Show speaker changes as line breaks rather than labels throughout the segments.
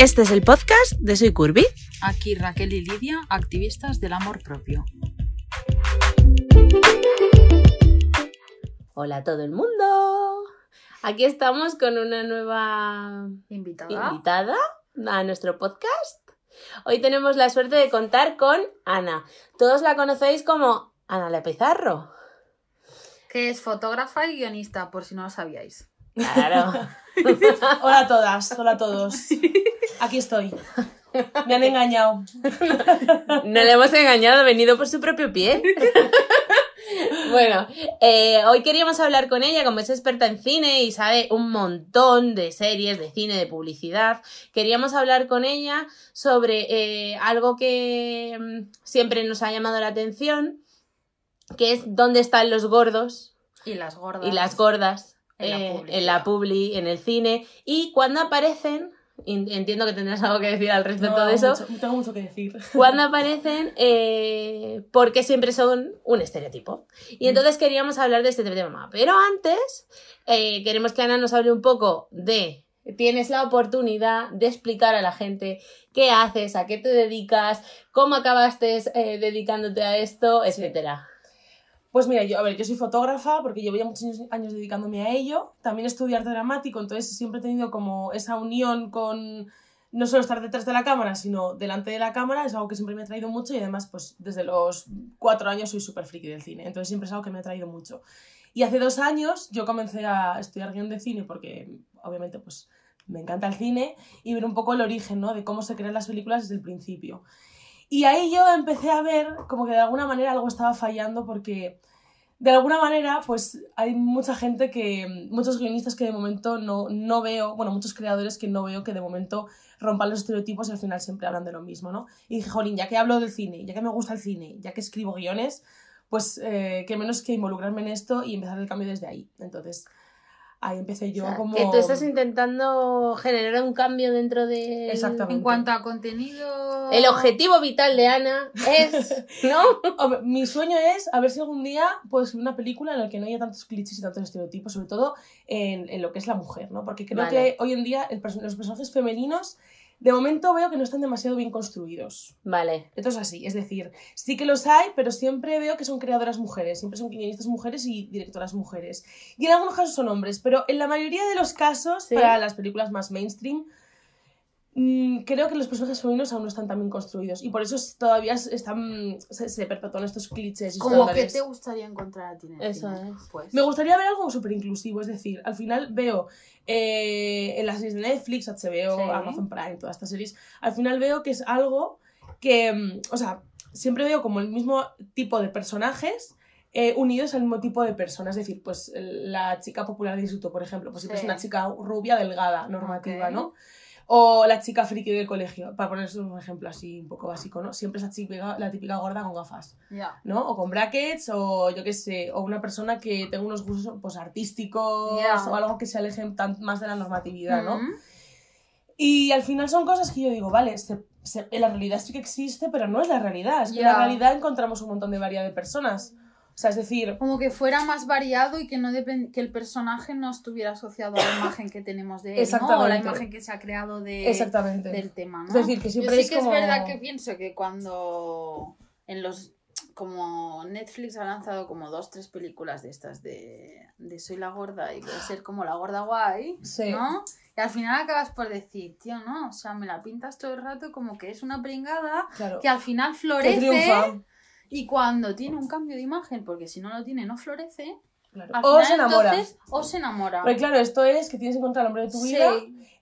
Este es el podcast de Soy Curvy.
Aquí Raquel y Lidia, activistas del amor propio.
Hola a todo el mundo. Aquí estamos con una nueva
Invitada.
invitada a nuestro podcast. Hoy tenemos la suerte de contar con Ana. Todos la conocéis como Ana La Pizarro.
Que es fotógrafa y guionista, por si no lo sabíais.
Claro.
Hola a todas, hola a todos. Aquí estoy. Me han engañado.
No le hemos engañado, ha venido por su propio pie. Bueno, eh, hoy queríamos hablar con ella, como es experta en cine y sabe un montón de series, de cine, de publicidad. Queríamos hablar con ella sobre eh, algo que mm, siempre nos ha llamado la atención, que es dónde están los gordos
Y las gordas.
y las gordas
En la
eh, en la publi, en el cine, y cuando aparecen, entiendo que tendrás algo que decir al respecto
No,
de eso,
mucho- tengo mucho que decir.
cuando aparecen, eh, porque siempre son un estereotipo. Y entonces queríamos hablar de este tema. Pero antes, eh, queremos que Ana nos hable un poco de. Tienes la oportunidad de explicar a la gente qué haces, a qué te dedicas, cómo acabaste eh, dedicándote a esto,
Sí. Pues mira, yo, a ver, yo soy fotógrafa porque llevo ya muchos años, años dedicándome a ello. También estudié arte dramático, entonces siempre he tenido como esa unión con no solo estar detrás de la cámara, sino delante de la cámara. Es algo que siempre me ha traído mucho y además, pues desde los cuatro años soy súper friki del cine. Entonces siempre es algo que me ha traído mucho. Y hace dos años yo comencé a estudiar guion de cine porque obviamente pues me encanta el cine y ver un poco el origen, ¿no? De cómo se crean las películas desde el principio. Y ahí yo empecé a ver como que de alguna manera algo estaba fallando porque de alguna manera pues hay mucha gente que, muchos guionistas que de momento no, no veo, bueno, muchos creadores que no veo que de momento rompan los estereotipos y al final siempre hablan de lo mismo, ¿no? Y dije, jolín, ya que hablo del cine, ya que me gusta el cine, ya que escribo guiones, pues eh, qué menos que involucrarme en esto y empezar el cambio desde ahí. Entonces, ahí empecé yo
O sea,
como...
Que tú estás intentando generar un cambio dentro de.
Exactamente.
En cuanto a contenido.
El objetivo vital de Ana es. ¿No?
Mi sueño es a ver si algún día puedo escribir una película en la que no haya tantos clichés y tantos estereotipos, sobre todo en, en lo que es la mujer, ¿no? Porque creo
Vale.
que hoy en día el los personajes femeninos, de momento veo que no están demasiado bien construidos.
Vale.
Esto es así, es decir, sí que los hay, pero siempre veo que son creadoras mujeres, siempre son guionistas mujeres y directoras mujeres. Y en algunos casos son hombres, pero en la mayoría de los casos,
Sí.
para las películas más mainstream, creo que los personajes femeninos aún no están tan bien construidos. Y por eso es- todavía es- están, se, se perpetúan estos clichés y
Como que te gustaría encontrar a ti en el
Eso
cine?
es.
Pues.
Me gustaría ver algo súper inclusivo, es decir, al final veo eh, en las series de Netflix, HBO,
Sí.
Amazon Prime, todas estas series, al final veo que es algo que, mm, o sea, siempre veo como el mismo tipo de personajes eh, unidos al mismo tipo de personas, es decir, pues la chica popular de instituto, por ejemplo, pues siempre
Sí.
es una chica rubia, delgada, normativa. ¿no? O la chica friki del colegio, para poner un ejemplo así un poco básico, ¿no? Siempre esa chica, la típica gorda con gafas.
Ya.
¿no? O con brackets, o yo qué sé, o una persona que tenga unos gustos pues, artísticos
Ya.
o algo que se alejen tan, más de la normatividad, ¿no?
Mm.
Y al final son cosas que yo digo, vale, se- se- en la realidad sí que existe, pero no es la realidad. Es que en la realidad encontramos un montón de variedad de personas. O sea, es decir,
Como que fuera más variado y que no que el personaje no estuviera asociado a la imagen que tenemos de él, ¿no? O la
Exactamente.
imagen que se ha creado de,
exactamente.
del tema, ¿no?
Es decir, que siempre
Yo sí
es
que
como...
es verdad que pienso que cuando en los como Netflix ha lanzado como dos, tres películas de estas de, de Soy la gorda y voy a ser como la gorda guay,
Sí.
¿no? Y al final acabas por decir, tío, no, o sea, me la pintas todo el rato como que es una pringada
Claro.
que al final
Que
florece
triunfa.
Y cuando tiene un cambio de imagen, porque si no lo tiene no florece,
claro.
al
O se enamora.
entonces o se enamora.
Pero claro, esto es que tienes que encontrar al hombre de tu
Sí.
vida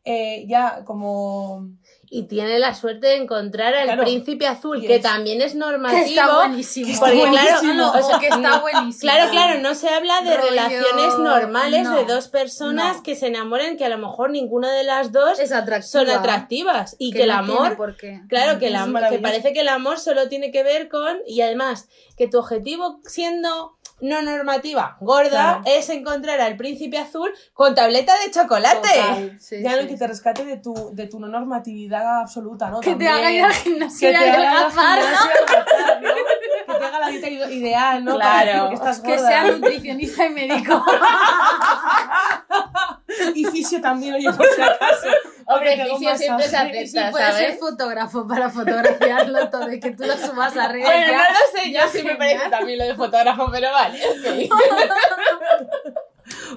eh, ya como...
Y tiene la suerte de encontrar al
Claro.
príncipe azul, que
es-
también es
que
normativo.
está buenísimo.
que está
Porque claro,
buenísimo.
No,
o sea,
que está buenísimo.
Claro, claro, no se habla de
Rollo-
relaciones normales
no,
de dos personas
no.
que se enamoren que a lo mejor ninguna de las dos
es atractiva.
son atractivas y que, el amor
por qué.
Claro, que, el
Es
am- que parece que el amor solo tiene que ver con. Y además, que tu objetivo siendo no normativa, gorda,
Claro.
es encontrar al príncipe azul con tableta de chocolate.
Total, sí,
ya
sí,
lo que te rescate de tu, de tu no normatividad absoluta, ¿no?
Que te
También.
haga ir al gimnasio
que
y
te haga
adelgazar,
al gimnasio ¿no? Que te haga la dieta ide- ideal, ¿no?
Claro.
Porque estás
Que sea nutricionista y médico.
Y fisio también, oye, por si acaso.
Hombre,
te
Fisio siempre se acepta,
puede ser
¿sabes?
fotógrafo para fotografiarlo todo y que tú lo subas a redes.
Bueno,
ya.
no lo sé, yo sí me parece también lo de fotógrafo, pero vale.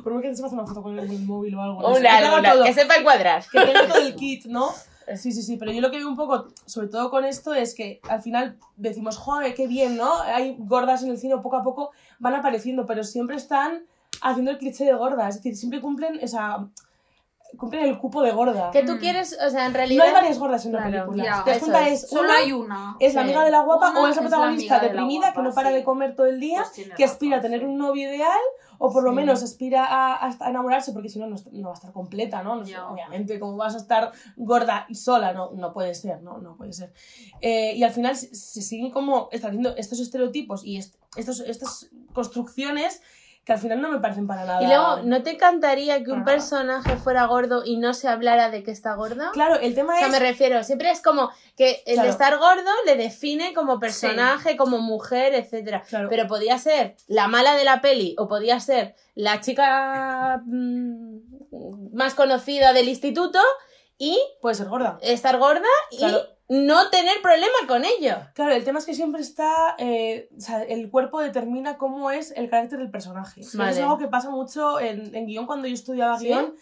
Por muy que te sepas una foto con el móvil o algo. no sé,
Una,
que te haga
una, que sepa encuadrar.
que tenga todo el kit, ¿no? Sí, sí, sí, pero yo lo que veo un poco, sobre todo con esto, es que al final decimos, joder, qué bien, ¿no? Hay gordas en el cine, poco a poco van apareciendo, pero siempre están haciendo el cliché de gorda, es decir, siempre cumplen esa... cumplen el cupo de gorda.
Que tú quieres, o sea, en
No
realidad...
hay varias gordas en una
Claro,
película.
ya,
Si te das
eso
cuenta,
es.
es,
Solo
una,
hay una.
es la amiga de la guapa
Una
o es
es
la protagonista
amiga de la
deprimida que
guapa,
no para
sí.
de comer todo el día,
Pues
que aspira a tener
sí.
un novio ideal o por lo
Sí.
menos aspira a, a enamorarse porque si no, no, no va a estar completa, ¿no? No sé, obviamente, como vas a estar gorda y sola, no, no puede ser, ¿no? No puede ser. Eh, y al final se, se siguen como estableciendo estos estereotipos y est- estos, estas construcciones que al final no me parecen para nada.
Y luego, ¿no te encantaría que un personaje fuera gordo y no se hablara de que está gordo?
Claro, el tema
O sea,
es...
me refiero, siempre es como que el
Claro.
estar gordo le define como personaje, como mujer, etcétera.
Claro.
Pero podía ser la mala de la peli o podía ser la chica mm, más conocida del instituto y
Puede ser gorda.
estar gorda y
Claro.
No tener problema con ello.
Claro, el tema es que siempre está. eh, o sea, el cuerpo determina cómo es el carácter del personaje.
Vale.
Es algo que pasa mucho en, en guion cuando yo estudiaba
¿Sí?
guion.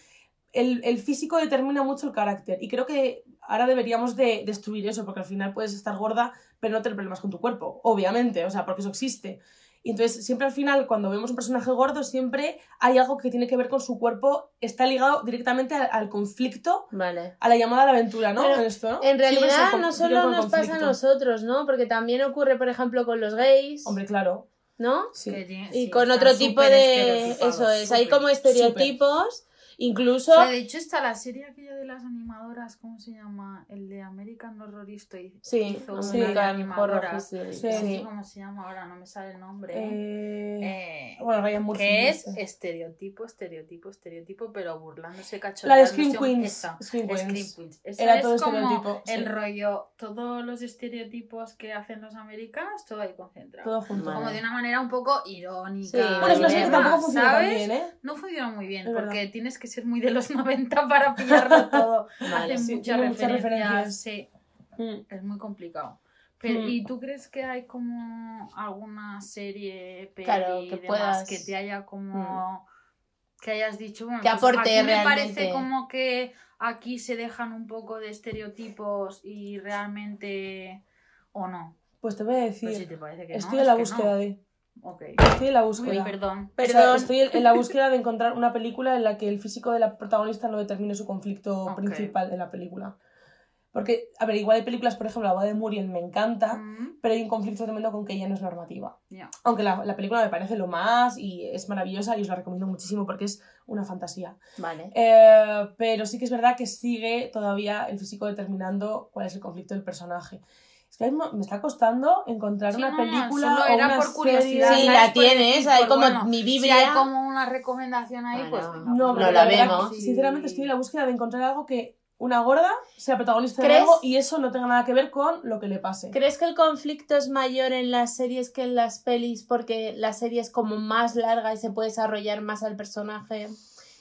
El, el físico determina mucho el carácter. Y creo que ahora deberíamos de destruir eso, porque al final puedes estar gorda, pero no tener problemas con tu cuerpo. Obviamente, o sea, porque eso existe. Y entonces, siempre al final, cuando vemos un personaje gordo, siempre hay algo que tiene que ver con su cuerpo, está ligado directamente al, al conflicto,
Vale.
a la llamada a la aventura, ¿no?
Pero,
En
realidad
con-
no solo nos pasa a nosotros, ¿no? Porque también ocurre, por ejemplo, con los gays,
Hombre, claro.
¿no?
Sí.
Tiene-
Y
sí,
con otro tipo de... Eso es, hay como estereotipos, incluso...
O sea, de hecho está la serie aquella de las animadoras, ¿cómo se llama? El de American Horror Story.
Sí,
hizo una
sí.
de animadoras.
Horror History,
Sí.
Sí.
cómo se llama ahora, no me sale el nombre.
Eh,
Eh,
bueno, Murphy.
que es estereotipo, estereotipo, estereotipo, pero burlándose,
La
cachondeándose.
de Scream Queens.
Esa,
Scream Queens.
Queens. Esa
Era
es
todo
como
estereotipo,
el rollo, todos los estereotipos que hacen los americanos, todo ahí concentrado.
Todo junto.
Vale.
Como de una manera un poco irónica.
Bueno, es una serie que
demás,
tampoco funciona
¿sabes?
bien, ¿eh?
No funciona muy bien
Es
porque
verdad.
tienes que ser muy de los 90 para pillarlo todo.
Vale,
Hacen
sí,
muchas
tiene muchas
referencias. Sí,
Mm.
es muy complicado. Pero,
Mm.
¿Y tú crees que hay como alguna serie, peli
Claro, que
demás
puedas-
que te haya como... Que hayas dicho, bueno,
Que
pues
aporte
aquí me
realmente.
parece como que aquí se dejan un poco de estereotipos y realmente... ¿O no?
Pues te voy a
Pues si
decir,
te parece que
estoy
no,
en la búsqueda
no.
de.
Ok.
Estoy en la
Uy,
búsqueda.
perdón.
O sea,
Perdón.
estoy en la búsqueda de encontrar una película en la que el físico de la protagonista no determine su conflicto principal de la película. Porque, a ver, igual hay películas, por ejemplo, La boda de Muriel me encanta,
Mm,
pero hay un conflicto tremendo con que ella no es normativa. Aunque la, la película me parece lo más y es maravillosa y os la recomiendo muchísimo porque es una fantasía.
Vale.
Eh, pero sí que es verdad que sigue todavía el físico determinando cuál es el conflicto del personaje. Que me está costando encontrar
Sí,
una
no,
película
solo
o
era
una
por curiosidad.
serie.
Sí, la tienes, hay
pues
como
bueno,
mi
Si
Biblia.
hay como una recomendación ahí,
Bueno,
pues venga.
No,
No
pero
la vemos.
que, sinceramente estoy en la búsqueda de encontrar algo que una gorda sea protagonista de algo y eso no tenga nada que ver con lo que le pase.
¿Crees que el conflicto es mayor en las series que en las pelis porque la serie es como más larga y se puede desarrollar más al personaje?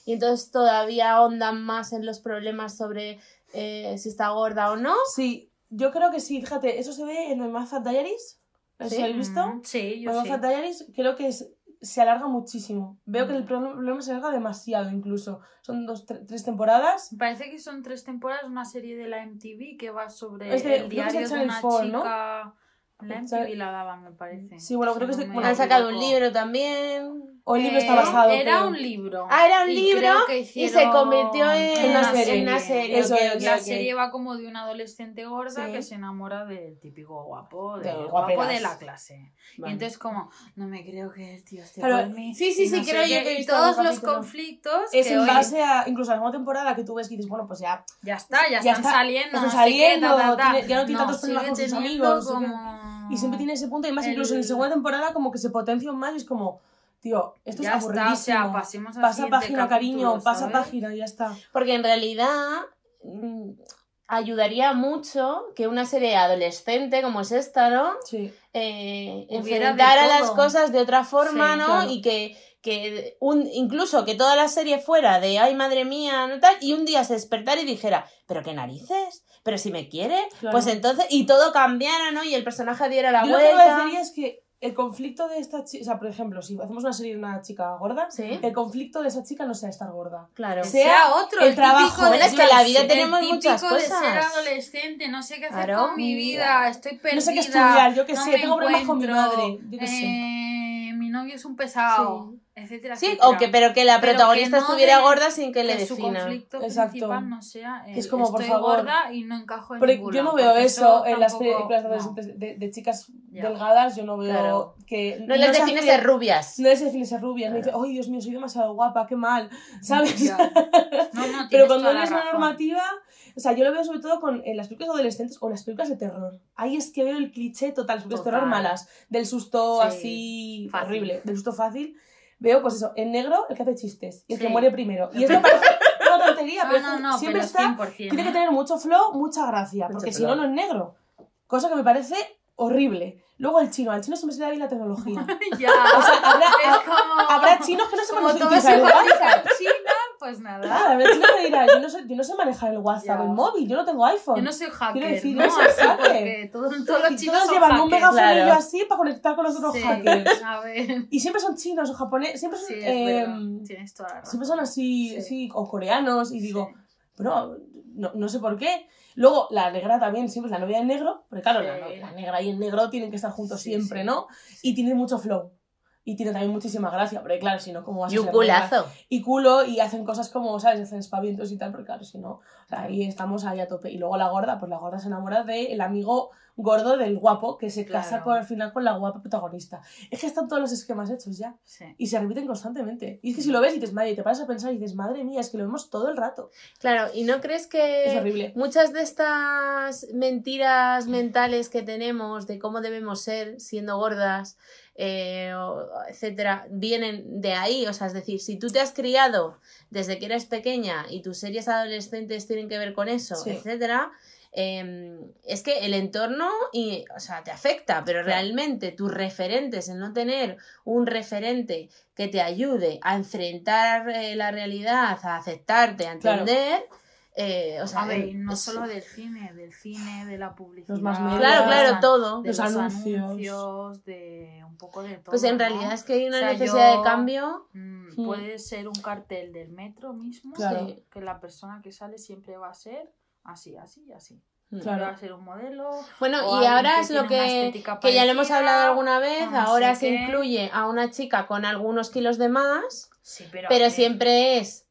Y entonces todavía ahondan más en los problemas sobre eh, si está gorda o no.
Sí, yo creo que sí, fíjate, eso se ve en My Fat Diaries. ¿Lo
¿Sí?
habéis visto?
Mm, Sí, yo
My
sí.
Fat Diaries creo que es- se alarga muchísimo. Veo que el
Mm.
pro- problema se alarga demasiado incluso. Son dos, tre- tres temporadas.
Me parece que son tres temporadas, una serie de la MTV que va sobre
Es de-
el diario de una
4, ¿no?
chica. La
El
MTV la daba, me parece.
Sí, bueno, creo que es de-
no me
bueno,
Han sacado un libro también.
O el libro está basado.
Era
creo.
un libro.
Ah, era un
Y
libro
que
y se convirtió en,
En una serie.
en una serie.
Eso
La serie va como de un adolescente gorda
Sí.
que se enamora del típico guapo,
De
del
los
guapo de la clase.
Vale.
Y entonces como, no me creo que el tío esté
Claro,
por mí.
sí, sí, sí, creo yo que
Y todos los conflictos
Es
que,
en base a incluso a la segunda temporada que tú ves y dices, bueno, pues ya
ya está, ya,
ya
están
está,
saliendo,
están saliendo,
qué, ta, ta, ta.
tiene- ya no tiene tantos problemas con sus amigos,
como-
Y siempre tiene ese punto, y más incluso en segunda temporada como que se potencia más y es como, tío, esto
Ya
es
está,
aburridísimo.
o sea, pasemos al
pasa página, cariño, pasa página, y ya está.
Porque en realidad mm, ayudaría mucho que una serie adolescente como es esta, ¿no?
Sí.
Eh, enfrentara las cosas de otra forma,
Sí,
¿no?
claro.
Y que, que un, incluso que toda la serie fuera de ay madre mía, no tal, y un día se despertara y dijera, pero qué narices, pero si me quiere,
Claro.
pues entonces, y todo cambiara, ¿no? Y el personaje diera la
Yo lo que
vuelta.
parecería es que el conflicto de esta chica, o sea, por ejemplo, si hacemos una serie de una chica gorda,
Sí,
el conflicto de esa chica no sea estar gorda.
claro.
Sea
sea otro,
el
el,
trabajo.
de-
Bueno, es que en la vida
el
tenemos
típico
muchas
de
cosas.
ser adolescente, no sé qué hacer
Claro.
con mi vida, estoy perdida.
No sé qué estudiar, yo qué
no
sé, tengo problemas con mi madre, yo qué sé.
eh, mi novio es un pesado,
Sí.
Etcétera,
Sí,
etcétera.
o que, pero que la
Pero
protagonista
que no
estuviera
de-
gorda sin que le
que su
defina.
conflicto
Exacto.
principal no sea
Que es como, por
estoy
favor.
gorda y no encajo en
Pero
ningún
yo no veo eso en las películas de,
no.
de, de chicas
Ya.
delgadas, yo no veo
Claro.
que...
No les define ser rubias.
No les define ser rubias, no dice, ay Dios mío, soy demasiado guapa, qué mal, ¿sabes?
Ya. No, no,
Pero cuando eres una normativa, o sea, yo lo veo sobre todo con en las películas adolescentes o las películas de terror. Ahí es que veo el cliché total, las películas de terror malas, del susto
Sí,
así
fácil.
horrible, del susto fácil. Veo, pues eso, en negro el que hace chistes y el que muere primero. Y esto parece una tontería,
No,
pero
no, no,
siempre
pero
está
100%,
tiene que tener mucho flow, mucha gracia,
Mucho
porque si no, no es negro. Cosa que me parece horrible. Luego el chino, al chino se me da bien la tecnología.
Ya.
O sea, habrá,
es como...
habrá chinos que no se
como
manejan
todo pues nada.
Yo no sé, yo no sé manejar el WhatsApp,
Ya.
el móvil, yo no tengo iPhone.
Yo no soy hacker,
Quiero decir,
¿no?
no soy
Así,
hacker.
porque todos los
y
chinos
todos
son
llevan un
hackers.
megafonillo
claro.
así para conectar con los otros
Sí,
hackers.
A ver.
Y siempre son chinos o japoneses, siempre son,
Sí, es
eh,
verdad. Tienes toda la razón.
siempre son así,
Sí.
sí, o coreanos, y digo,
Sí.
pero no, no sé por qué. Luego, la negra también, siempre es la novia en negro, porque claro, la,
Sí.
la negra y el negro tienen que estar juntos
Sí,
siempre,
sí.
¿no? Y tiene mucho flow. Y tiene también muchísima gracia, porque claro, si no, ¿cómo vas a
Y un
ser
culazo.
y culo y hacen cosas como, ¿sabes? Hacen espavientos y tal, porque claro, si no, o sea, ahí estamos ahí a tope. Y luego la gorda, pues la gorda se enamora del amigo gordo del guapo que se casa con, al final con la guapa protagonista. Es que están todos los esquemas hechos ya
Sí.
y se repiten constantemente. Y es que si lo ves y dices, madre, y te paras a pensar y dices, madre mía, es que lo vemos todo el rato.
Claro, ¿y no crees que
Es horrible.
muchas de estas mentiras mentales que tenemos de cómo debemos ser siendo gordas, eh, etcétera, vienen de ahí? O sea, es decir, si tú te has criado desde que eres pequeña y tus series adolescentes tienen que ver con eso,
Sí.
etcétera. eh, es que el entorno y, o sea, te afecta, pero realmente tus referentes, el no tener un referente que te ayude a enfrentar eh, la realidad, a aceptarte, a
Claro.
Eh, o sea,
A ver, no
es-
solo del cine, del cine, de la publicidad.
Los más.
Claro, claro,
de
todo.
De
Los
los,
anuncios.
anuncios. de un poco de todo.
Pues en
¿no?
realidad es que hay una
O sea,
necesidad
yo-
de cambio.
Mm,
Mm.
Puede ser un cartel del metro mismo,
Claro.
que- que la persona que sale siempre va a ser así, así y así.
Claro.
Va a ser un modelo.
Bueno, y ahora es lo que,
estética
que ya lo hemos hablado alguna vez,
no
ahora se
qué.
incluye a una chica con algunos kilos de más,
Sí, pero,
pero siempre es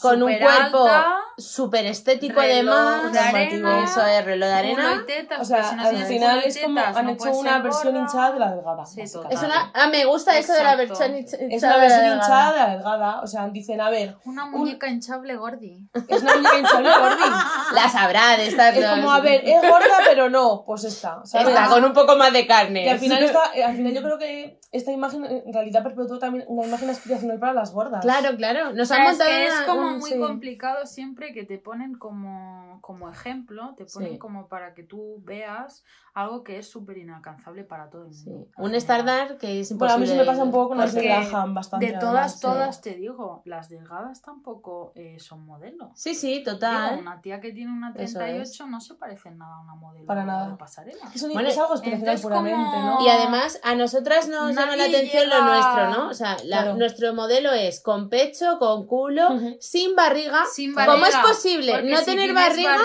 con un cuerpo súper estético
reloj
además.
de arena,
Eso es reloj de arena.
y tetas,
O sea,
porque si no
al final es como
tetas,
han
no
hecho una versión
gorda.
hinchada de la delgada.
Sí.
Es una, ah, me gusta eso de la versión hinch-
Es
hinchada
una
de la
versión
delgada.
hinchada de la delgada. O sea, dicen, a ver,
Una muñeca hinchable gordi.
es una muñeca hinchable gordi.
La sabrá de esta.
Es como, a ver, es gorda, pero no, pues está. ¿sabes?
Está con un poco más de carne.
Y al final, esta- eh, al final yo creo que esta imagen en realidad perpetuó también una imagen aspiracional para las gordas.
Claro, claro. Nos
O
han
es,
montado
es
una-
como muy
sí.
complicado siempre que te ponen como, como ejemplo, te ponen
Sí.
como para que tú veas algo que es súper inalcanzable para todo el
Sí.
mundo. en
Un estándar que es
Bueno, a
imposible.
mí se me pasa un poco con las de Graham bastante.
De todas,
además,
todas
sí.
te digo, las delgadas tampoco eh, son modelos.
Sí, sí,
Digo,
total.
una tía que tiene una
Eso
38 no se parece en nada a una modelo
Para nada.
de pasarela.
Es, un-
Bueno,
es algo
entonces
puramente,
como-
¿no?
Y además a nosotras nos llama la
Nadie
atención lo
llega-
nuestro, ¿no? O sea, la-
Claro.
nuestro modelo es con pecho, con culo,
Ujú.
Sin barriga.
Sin
¿Cómo es posible
porque
no
si
tener barriga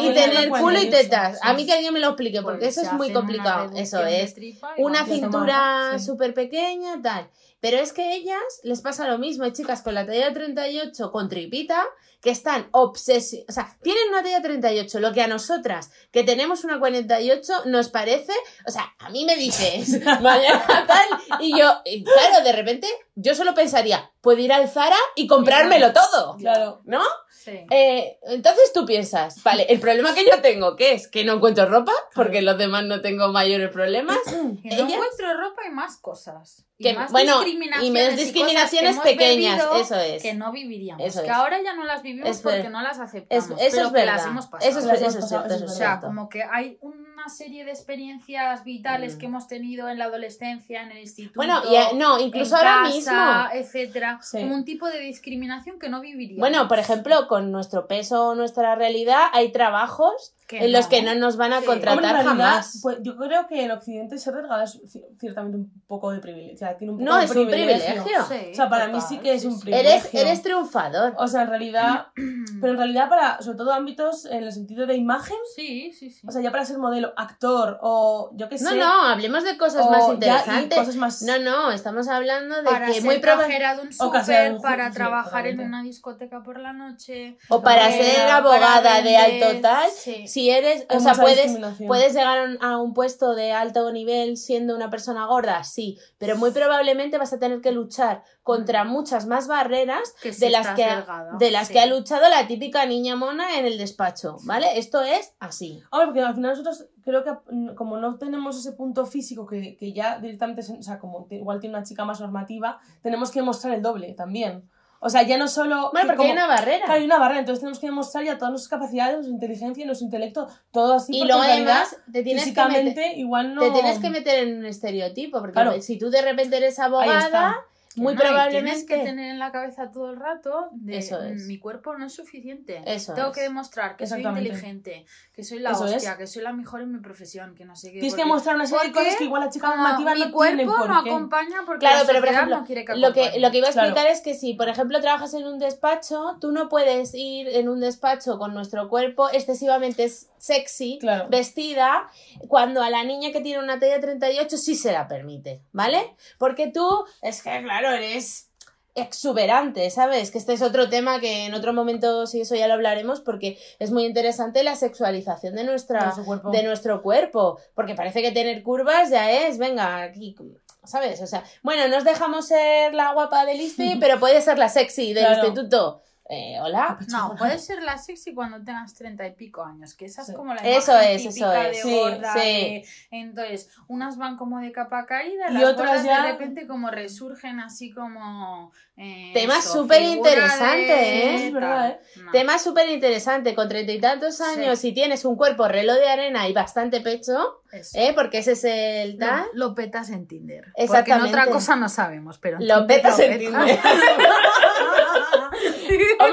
y
en
tener culo y tetas?
sí.
A mí que alguien me lo explique, porque
Pues
eso es muy complicado. Eso es. Una cintura súper pequeña, tal. Pero es que ellas les pasa lo mismo. Hay chicas con la talla 38 con tripita que están obsesionadas. O sea, tienen una talla 38. Lo que a nosotras, que tenemos una 48, nos parece. O sea, a mí me dices mañana tal. Y yo, y claro, de repente, yo solo pensaría, puedo ir al Zara y comprármelo todo.
Claro.
¿No?
Sí.
Eh, entonces tú piensas, vale, el problema que yo tengo, que es que no encuentro ropa, porque los demás no tengo mayores problemas.
Que no
ellas-
encuentro ropa y más cosas. Y
Que,
más
bueno,
discriminaciones
y menos
cosas
discriminaciones
que hemos
pequeñas,
bebido
eso es.
Que no viviríamos.
Eso
que
es.
ahora ya no las vivimos
Es
porque
ver-
no las
Es-
aceptamos.
eso
pero
es
que
verdad.
las hemos pasado.
Eso es, eso cierto,
eso
O sea, como que hay una una serie de experiencias vitales
Mm.
que hemos tenido en la adolescencia, en el instituto.
Bueno, y, eh, no, incluso
en
ahora
casa,
mismo.
etcétera,
Sí.
como un tipo de discriminación que no viviríamos.
Bueno, por ejemplo, con nuestro peso o nuestra realidad, hay trabajos
Que
en los que no nos van a
Sí.
contratar
Hombre, en realidad,
jamás.
pues, yo creo que en Occidente ser delgada es ci- ciertamente un poco de privilegio. O sea, tiene un poco
no,
de
es un privilegio.
Sí,
O sea, para mí sí que es un privilegio.
Eres, eres triunfador.
O sea, en realidad, pero en realidad para, sobre todo ámbitos en el sentido de imagen,
Sí, sí, sí.
o sea, ya para ser modelo, actor o yo qué sé.
No, no, hablemos de cosas
o
más interesantes.
cosas más...
No, no, estamos hablando de
para
que
ser
muy probable
cajera de un
O
súper, para
sí,
trabajar en una discoteca por la noche.
o para
para
ser abogada de alto tal,
sí.
si eres,
Hay
o sea, puedes puedes llegar a un puesto de alto nivel siendo una persona gorda, sí, pero muy probablemente vas a tener que luchar contra muchas más barreras
Que si
de las que ha-
delgada,
de las
sí.
que ha luchado la típica niña mona en el despacho, ¿vale? Esto es así.
Hombre, porque al final nosotros creo que mm, como no tenemos ese punto físico que, que ya directamente, se- o sea, como igual tiene una chica más normativa, tenemos que demostrar el doble también. O sea, ya no solo...
Bueno,
que
porque hay una barrera.
Claro, hay una barrera, entonces tenemos que demostrar ya todas nuestras capacidades, nuestra inteligencia, nuestro intelecto, todo así.
y luego además te tienes que meter,
físicamente igual no...
te tienes que meter en un estereotipo, porque
Claro.
si tú de repente eres
Ahí
abogada, muy
no, y
probablemente
Tienes que tener en la cabeza todo el rato de
Eso es.
"Mm, mi cuerpo no es suficiente.
Eso
Tengo
es.
que demostrar que soy inteligente, que soy la
Eso es.
hostia, que soy la mejor en mi profesión, que no sé qué.
Tienes que mostrar una serie de cosas que igual la chica normativa
mi
no
cuerpo
tiene por
no acompaña porque
Claro,
la
pero por ejemplo,
no quiere que
Lo que, lo que iba a
Claro.
explicar es que si, por ejemplo, trabajas en un despacho, tú no puedes ir en un despacho con nuestro cuerpo excesivamente sexy,
Claro.
vestida, cuando a la niña que tiene una talla 38 sí se la permite, ¿vale? Porque tú, es que claro, eres exuberante, ¿sabes? Que este es otro tema que en otro momento, si eso ya lo hablaremos, porque es muy interesante la sexualización de nuestra,
Nuestro cuerpo.
de nuestro cuerpo, porque parece que tener curvas ya es, venga, aquí, ¿sabes? O sea, bueno, nos dejamos ser la guapa del ISTE, pero puede ser la sexy del
Claro.
instituto. Eh, Hola.
No, puedes ser la sexy cuando tengas treinta y pico años, que esa es
Sí.
como la
Eso es, eso es.
de
Sí,
gorda.
sí.
de- Entonces, unas van como de capa caída,
Y
las
otras ya-
de repente como resurgen así como... eh,
Tema súper interesante,
de-
¿eh?
Verdad, ¿eh?
No.
Tema súper interesante, con treinta y tantos años, si tienes un cuerpo reloj de arena y bastante pecho. ¿eh? Porque ese es el
Lo,
tal.
lo petas en Tinder. Porque en
Exactamente.
otra cosa no sabemos, pero en
Lo
Tinder
petas
lo
en. Tinder.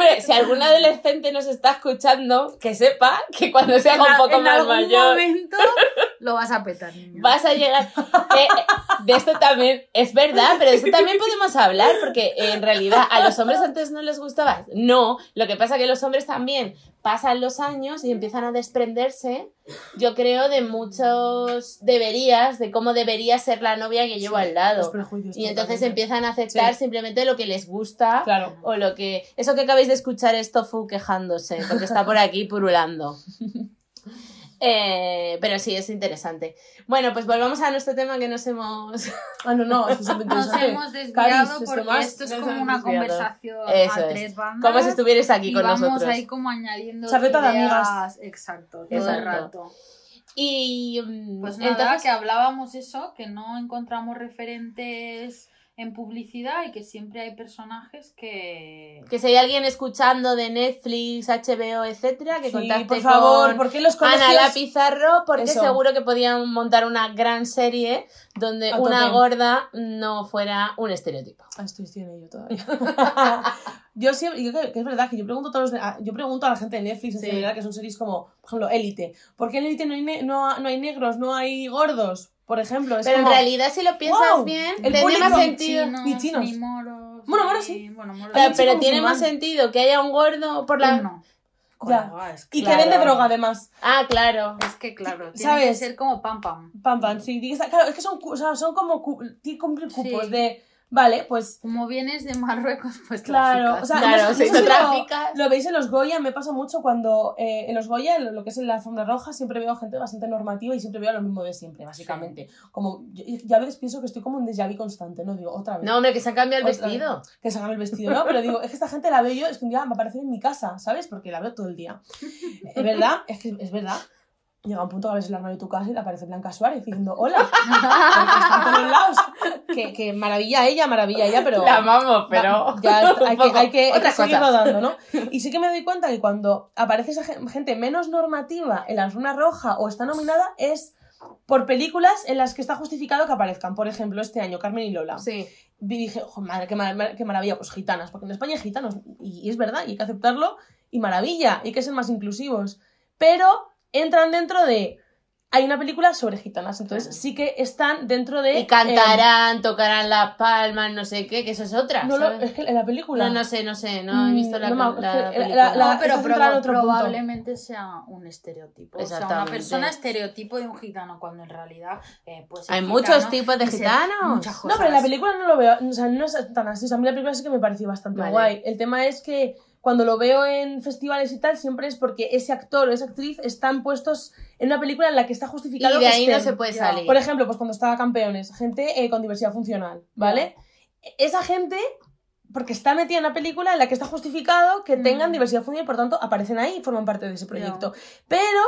Hombre, si algún adolescente nos está escuchando, que sepa que cuando se haga un poco
en
más
algún
mayor,
momento lo vas a petar, niño.
vas a llegar. Eh, eh, de esto también, es verdad, pero de esto también podemos hablar, porque en realidad a los hombres antes no les gustaba. No, lo que pasa que los hombres también pasan los años y empiezan a desprenderse, yo creo, de muchos deberías, de cómo debería ser la novia que llevo al
Los
lado.
prejuicios.
Y entonces empiezan a aceptar
Sí.
simplemente lo que les gusta
Claro.
o lo que... Eso que acabáis de escuchar es Tofu quejándose, porque está por aquí purulando. Eh, pero sí, es interesante. Bueno, pues volvamos a nuestro tema que nos hemos...
Ah, no, no, esto es
Nos hemos desviado
Caris, esto
porque
más,
esto es como una
desviado.
conversación
Eso
a
es.
tres bandas.
Como si estuvieras aquí
y
con
vamos
nosotros.
ahí como añadiendo
Charreta de
ideas.
amigas.
Exacto, todo el rato.
Y mm,
Pues nada,
entonces...
que hablábamos eso, que no encontramos referentes en publicidad y que siempre hay personajes que...
Que si hay alguien escuchando de Netflix, HBO, etcétera, que
Sí,
contacte
por favor,
con
¿por qué los colegios...
Ana La Pizarro, porque
Eso.
seguro que podían montar una gran serie donde
A
una
tope.
gorda no fuera un estereotipo.
Ah, estoy, en ello todavía. yo siempre, yo creo que es verdad que yo pregunto a, todos los de- a- yo pregunto a la gente de Netflix en
Sí.
general que son series como, por ejemplo, Élite. ¿Por qué en Élite no hay, ne- no, no hay negros, no hay gordos? Por ejemplo, es
Pero en
como-
realidad, si lo piensas
¡Wow!
bien,
El
tiene más sentido.
chinos,
Ni chinos.
ni moros.
Bueno, moros sí.
Bueno, moros
Pero, pero tiene más sentido que haya un gordo por la.
No.
Ya. Y
que,
que vende droga además.
Ah, claro.
es que claro, tiene
¿Sabes?
que ser como pam pam.
Pam, pam, sí. está- Claro, es que son, cu- o sea, son como cu- tienen que cumplir cupos
Sí.
de, vale, pues
Como vienes de Marruecos, pues
Claro, o sea,
Claro,
no
si
lo-. Lo, veis en los Goya, me pasa mucho cuando eh, en los Goya, lo que es en la alfombra roja, siempre veo gente bastante normativa y siempre veo lo mismo de siempre, básicamente. Como, yo, yo a veces pienso que estoy como un déjà vu constante, ¿no? Digo, otra vez.
No, hombre, que se han cambiado el
vez.
vestido.
Que se haga el vestido, ¿no? Pero digo, es que esta gente la veo yo, es que un día va a aparecer en mi casa, ¿sabes? Porque la veo todo el día. ¿Es verdad? Es que es verdad. Llega un punto que a veces el armario de tu casa y te aparece Blanca Suárez diciendo hola, porque está en todos lados. Que, que maravilla ella, maravilla ella, pero...
La amamos, pero.
Ya hay, que, hay que, hay que
Otra
seguir
cosa.
rodando, ¿no? Y sí que me doy cuenta que cuando aparece esa gen- gente menos normativa en la alfombra roja o está nominada es por películas en las que está justificado que aparezcan. Por ejemplo, este año, Carmen y Lola.
Sí.
Vi- dije, "Jo, madre, qué, mar- qué maravilla, pues gitanas, porque en España hay gitanos, y, y es verdad, y hay que aceptarlo, y maravilla, y hay que ser más inclusivos. Pero entran dentro de. Hay una película sobre gitanas, entonces
Claro.
sí que están dentro de.
Y cantarán, tocarán las palmas, no sé qué, que eso es otra.
no, lo- es que en la película.
No, no sé, no sé, no he visto la,
Mm, no
la
es que la-
película.
la-
No, pero proba-
punto.
probablemente sea un estereotipo. O sea, una persona estereotipo de un gitano, cuando en realidad eh, pues
Hay muchos tipos de gitanos.
muchas
No, pero en la película no lo veo, o sea, no es tan así. O sea, a mí la película sí que me pareció bastante
Vale.
guay. El tema es que cuando lo veo en festivales y tal, siempre es porque ese actor o esa actriz están puestos en una película en la que está
Y
justificado
de
que
ahí no
estén.
se puede salir.
Por ejemplo, pues cuando estaba campeones, gente eh, con diversidad funcional, ¿vale? Esa gente, porque está metida en una película en la que está justificado que tengan
Mm.
diversidad funcional y por tanto aparecen ahí y forman parte de ese proyecto. Pero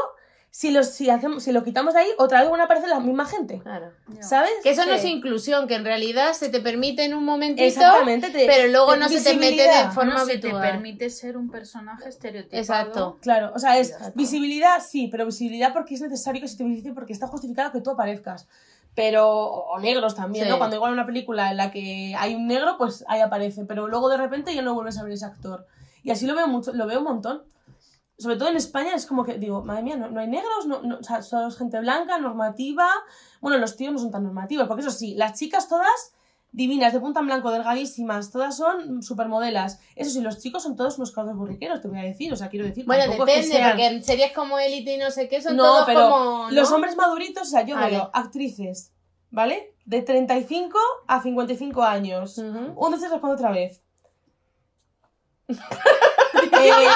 si, los, si, hacemos, si lo quitamos de ahí, otra vez van a aparecer la misma gente.
Claro.
¿Sabes?
Que eso no es inclusión, que en realidad se te permite en un momentito,
Exactamente. te-
pero luego no se te mete de forma
se te permite ser un personaje estereotipado.
Exacto.
Claro, o sea, es visibilidad, sí, pero visibilidad porque es necesario que se te visibilice porque está justificado que tú aparezcas. Pero, o negros también,
Sí.
¿no? Cuando igual una película en la que hay un negro, pues ahí aparece, pero luego de repente ya no vuelves a ver ese actor. Y así lo veo mucho, lo veo un montón. Sobre todo en España es como que digo, madre mía, no, no hay negros, no, no, o sea, solo es gente blanca, normativa. Bueno, los tíos no son tan normativos, porque eso sí, las chicas todas divinas, de punta en blanco, delgadísimas, todas son supermodelas. Eso sí, los chicos son todos unos caldos burriqueros, te voy a decir, o sea, quiero decir.
Bueno,
tampoco es que
depende,
sean-
porque en series como Élite y no sé qué son
No,
todos
pero
como... ¿no?
Los hombres maduritos, o sea, yo
Vale.
veo actrices, ¿vale? De 35 a 55 años.
Ujú.
Un se responde otra vez. Eh,